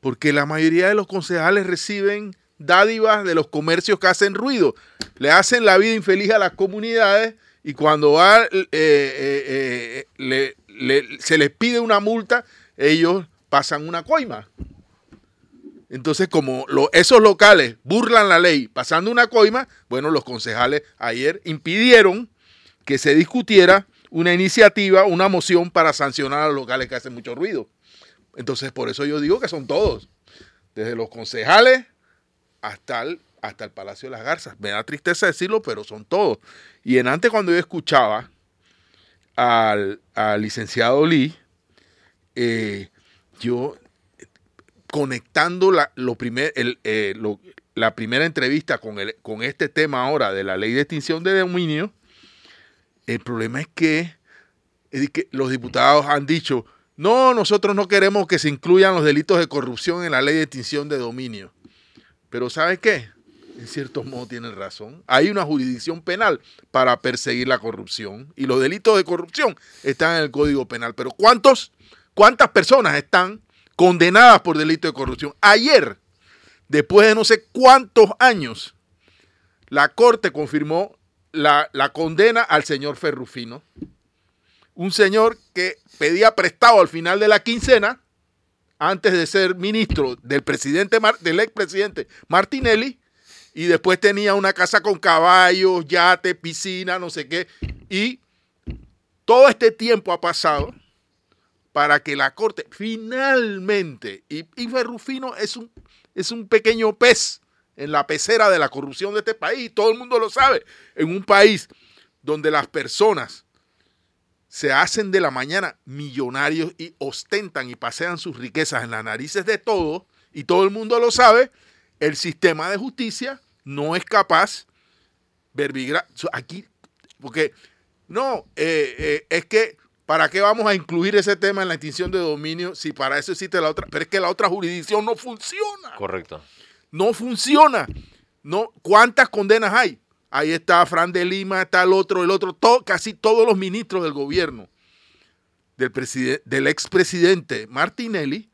Porque la mayoría de los concejales reciben dádivas de los comercios que hacen ruido. Le hacen la vida infeliz a las comunidades y cuando eh, eh, eh, se les pide una multa, ellos pasan una coima. Entonces, como esos locales burlan la ley pasando una coima, bueno, los concejales ayer impidieron que se discutiera una iniciativa, una moción para sancionar a los locales que hacen mucho ruido. Entonces, por eso yo digo que son todos, desde los concejales hasta el, hasta el Palacio de las Garzas. Me da tristeza decirlo, pero son todos. Y en antes cuando yo escuchaba al, licenciado Lee, eh, yo conectando la, lo primer, el, eh, la primera entrevista con, el, con este tema ahora de la ley de extinción de dominio, el problema es que, los diputados han dicho, no, nosotros no queremos que se incluyan los delitos de corrupción en la ley de extinción de dominio. Pero ¿sabe qué? En cierto modo tienen razón. Hay una jurisdicción penal para perseguir la corrupción y los delitos de corrupción están en el Código Penal. Pero ¿cuántos, ¿cuántas personas están condenadas por delito de corrupción. Ayer, después de no sé cuántos años, la Corte confirmó la, condena al señor Ferrufino, un señor que pedía prestado al final de la quincena, antes de ser ministro del presidente del expresidente Martinelli, y después tenía una casa con caballos, yate, piscina, no sé qué, y todo este tiempo ha pasado para que la Corte finalmente, y, y Ferrufino es un, es un pequeño pez en la pecera de la corrupción de este país, todo el mundo lo sabe, en un país donde las personas se hacen de la mañana millonarios y ostentan y pasean sus riquezas en las narices de todos, y todo el mundo lo sabe, el sistema de justicia no es capaz, verbigra, aquí, porque no, eh, eh, es que ¿Para qué vamos a incluir ese tema en la extinción de dominio si para eso existe la otra? Pero es que la otra jurisdicción no funciona. Correcto. No funciona. No, ¿Cuántas condenas hay? Ahí está Fran de Lima, está el otro, el otro, casi todos los ministros del gobierno del, expresidente Martinelli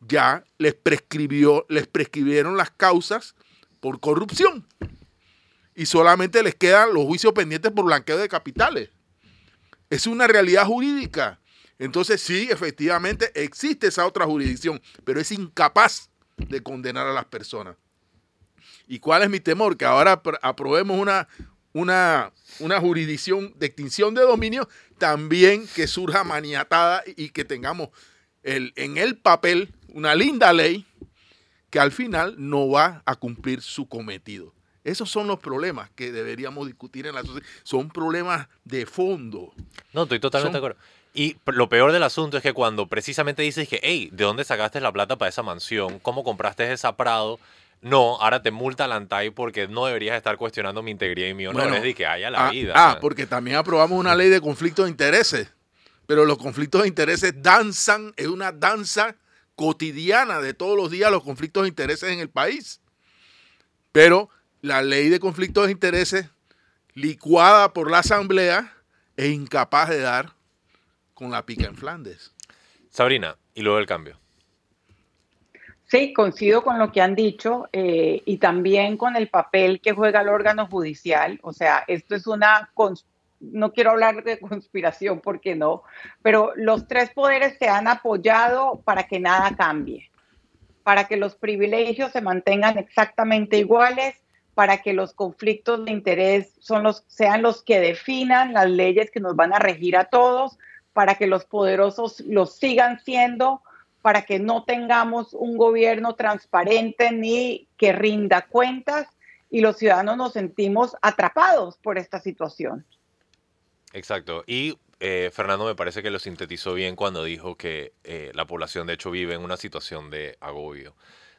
ya les prescribió, les prescribieron las causas por corrupción. Y solamente les quedan los juicios pendientes por blanqueo de capitales. Es una realidad jurídica. Entonces sí, efectivamente existe esa otra jurisdicción, pero es incapaz de condenar a las personas. ¿Y cuál es mi temor? Que ahora aprobemos una, una, una jurisdicción de extinción de dominio, también que surja maniatada y que tengamos el, en el papel una linda ley que al final no va a cumplir su cometido. Esos son los problemas que deberíamos discutir en la sociedad. Son problemas de fondo. No, estoy totalmente de acuerdo. Y lo peor del asunto es que cuando precisamente dices que, hey, ¿de dónde sacaste la plata para esa mansión? ¿Cómo compraste esa Prado? No, ahora te multa la ANTAI porque no deberías estar cuestionando mi integridad y mi honor. es de que haya la ah, vida. Ah, porque también aprobamos una ley de conflictos de intereses. Pero los conflictos de intereses danzan, es una danza cotidiana de todos los días los conflictos de intereses en el país. Pero la ley de conflictos de intereses licuada por la Asamblea es incapaz de dar con la pica en Flandes. Sabrina, y luego el cambio. Sí, coincido con lo que han dicho eh, y también con el papel que juega el órgano judicial. O sea, esto es una, no quiero hablar de conspiración porque no, pero los tres poderes se han apoyado para que nada cambie, para que los privilegios se mantengan exactamente iguales para que los conflictos de interés son los, sean los que definan las leyes que nos van a regir a todos, para que los poderosos los sigan siendo, para que no tengamos un gobierno transparente ni que rinda cuentas y los ciudadanos nos sentimos atrapados por esta situación. Exacto. Y eh, Fernando me parece que lo sintetizó bien cuando dijo que eh, la población de hecho vive en una situación de agobio.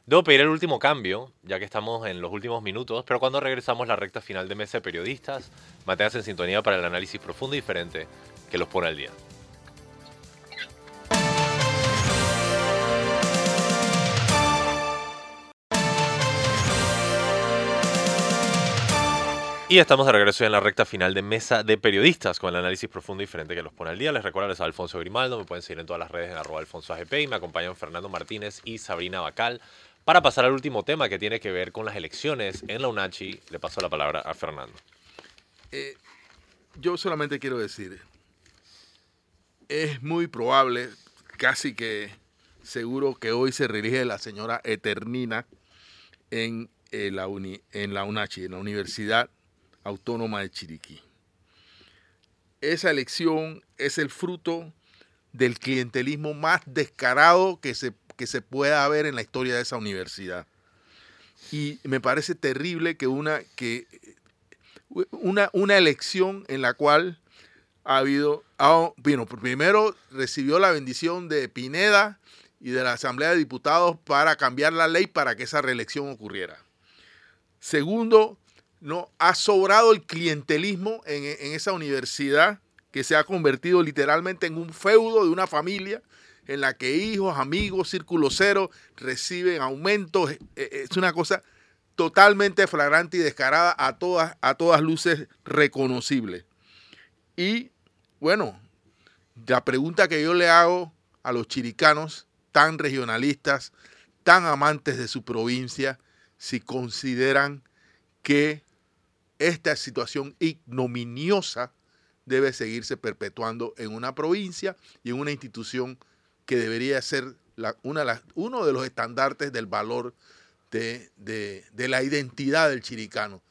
Debo pedir el último cambio, ya que estamos en los últimos minutos, pero cuando regresamos la recta final de Mesa de Periodistas, manténganse en sintonía para el análisis profundo y diferente que los pone al día. Y estamos de regreso en la recta final de Mesa de Periodistas con el análisis profundo y diferente que los pone al día. Les recuerdo, les Alfonso Grimaldo, me pueden seguir en todas las redes en arroba alfonso AGP y me acompañan Fernando Martínez y Sabrina Bacal Para pasar al último tema que tiene que ver con las elecciones en la UNACHI, le paso la palabra a Fernando. Eh, yo solamente quiero decir, es muy probable, casi que seguro que hoy se reelige la señora Eternina en, eh, la, en la UNACHI, en la Universidad Autónoma de Chiriquí. Esa elección es el fruto del clientelismo más descarado que se, que se pueda ver en la historia de esa universidad. Y me parece terrible que una, que una, una elección en la cual ha habido, bueno, primero recibió la bendición de Pineda y de la Asamblea de Diputados para cambiar la ley para que esa reelección ocurriera. Segundo, no ha sobrado el clientelismo en, en esa universidad que se ha convertido literalmente en un feudo de una familia en la que hijos, amigos, círculo cero reciben aumentos. Eh, eh, es una cosa totalmente flagrante y descarada a todas, a todas luces reconocible. Y bueno, la pregunta que yo le hago a los chiricanos tan regionalistas, tan amantes de su provincia, si consideran que esta situación ignominiosa debe seguirse perpetuando en una provincia y en una institución que debería ser una, uno de los estandartes del valor de, la identidad del chiricano.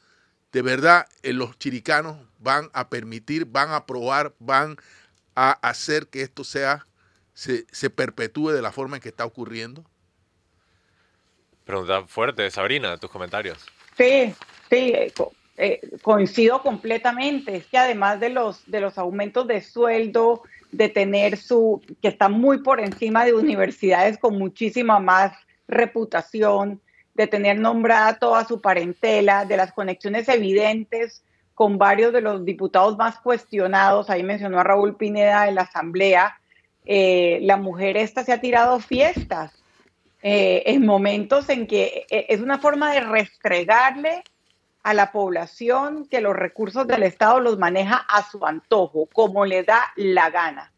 De verdad, eh, los chiricanos van a permitir, van a aprobar, van a hacer que esto sea, se, se perpetúe de la forma en que está ocurriendo. Pregunta fuerte, Sabrina, tus comentarios. Sí, sí, eh, coincido completamente. Es que además de los, de los aumentos de sueldo, de tener su, que está muy por encima de universidades con muchísima más reputación, de tener nombrada toda su parentela, de las conexiones evidentes con varios de los diputados más cuestionados. Ahí mencionó a Raúl Pineda en la Asamblea. Eh, la mujer esta se ha tirado fiestas eh, en momentos en que es una forma de restregarle a la población que los recursos del Estado los maneja a su antojo, como le da la gana.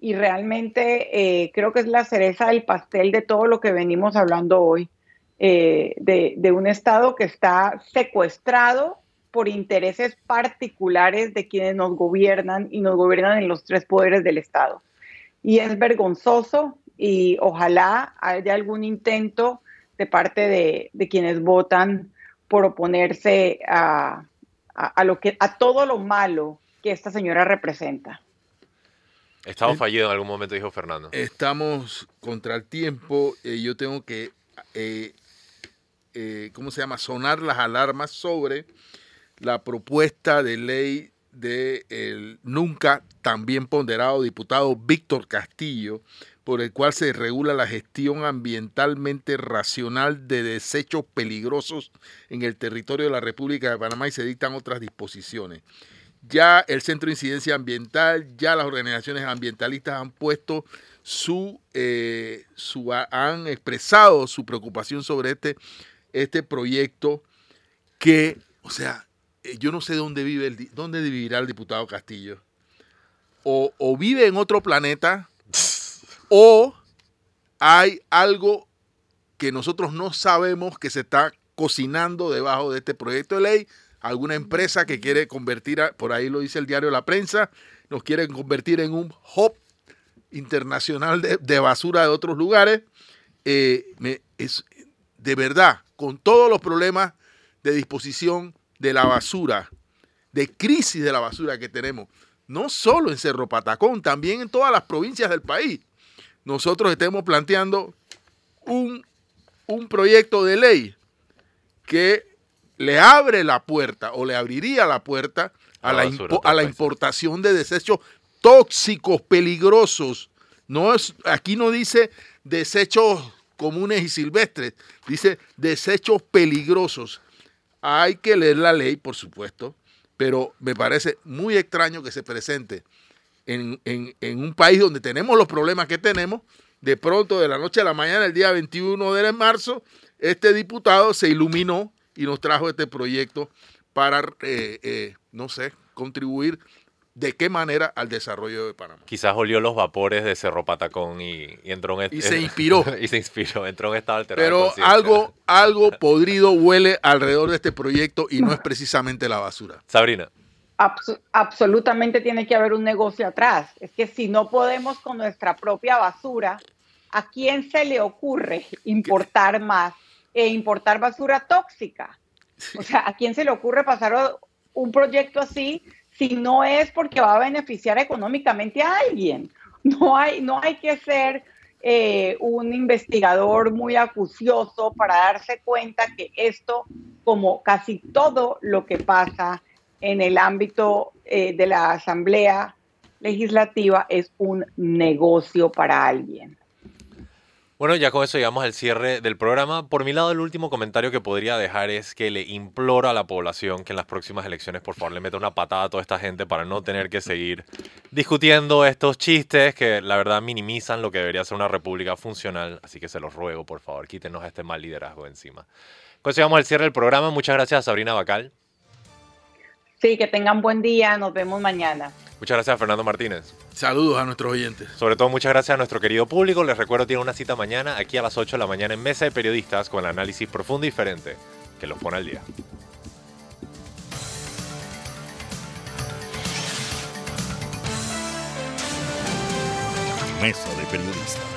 Y realmente eh, creo que es la cereza del pastel de todo lo que venimos hablando hoy, eh, de, un Estado que está secuestrado por intereses particulares de quienes nos gobiernan y nos gobiernan en los tres poderes del Estado. Y es vergonzoso y ojalá haya algún intento de parte de, de quienes votan por oponerse a, lo que, a todo lo malo que esta señora representa. Estamos fallidos en algún momento, dijo Fernando. Estamos contra el tiempo. Eh, yo tengo que, eh, eh, ¿cómo se llama? Sonar las alarmas sobre la propuesta de ley del nunca tan bien ponderado diputado Víctor Castillo, por el cual se regula la gestión ambientalmente racional de desechos peligrosos en el territorio de la República de Panamá y se dictan otras disposiciones. Ya el Centro de Incidencia Ambiental, ya las organizaciones ambientalistas han puesto su, eh, su han expresado su preocupación sobre este, este proyecto que, o sea, eh, yo no sé dónde vive el, dónde vivirá el diputado Castillo. O, o vive en otro planeta o hay algo que nosotros no sabemos que se está cocinando debajo de este proyecto de ley, alguna empresa que quiere convertir, por ahí lo dice el diario La Prensa, nos quiere convertir en un hub internacional de, basura de otros lugares. Eh, es, de verdad, con todos los problemas de disposición de la basura, de crisis de la basura que tenemos, no solo en Cerro Patacón, también en todas las provincias del país nosotros estemos planteando un, proyecto de ley que le abre la puerta o le abriría la puerta a, la, a la importación de desechos tóxicos, peligrosos. No es, aquí no dice desechos comunes y silvestres, dice desechos peligrosos. Hay que leer la ley, por supuesto, pero me parece muy extraño que se presente en, un país donde tenemos los problemas que tenemos, de pronto de la noche a la mañana, el día 21 de marzo, este diputado se iluminó y nos trajo este proyecto para, eh, eh, no sé, contribuir de qué manera al desarrollo de Panamá. Quizás olió los vapores de Cerro Patacón y, y entró en Y se inspiró. y se inspiró, entró en estado alterado. Pero algo, algo podrido huele alrededor de este proyecto y no es precisamente la basura. Sabrina, Absolutamente tiene que haber un negocio atrás. Es que si no podemos con nuestra propia basura, ¿a quién se le ocurre importar más e importar basura tóxica? O sea, ¿a quién se le ocurre pasar un proyecto así si no es porque va a beneficiar económicamente a alguien? No hay, no hay que ser eh, un investigador muy acucioso para darse cuenta que esto, como casi todo lo que pasa en el ámbito eh, de la Asamblea Legislativa, es un negocio para alguien. Bueno, ya con eso llegamos al cierre del programa. Por mi lado, el último comentario que podría dejar es que le imploro a la población que en las próximas elecciones, por favor, le meta una patada a toda esta gente para no tener que seguir discutiendo estos chistes que la verdad minimizan lo que debería ser una república funcional. Así que se los ruego, por favor, quítenos este mal liderazgo encima. Con eso llegamos al cierre del programa. Muchas gracias a Sabrina Bacal. Sí, que tengan buen día, nos vemos mañana. Muchas gracias a Fernando Martínez. Saludos a nuestros oyentes. Sobre todo, muchas gracias a nuestro querido público. Les recuerdo, tiene una cita mañana aquí a las 8 de la mañana en Mesa de Periodistas con el análisis profundo y diferente que los pone al día. Mesa de Periodistas.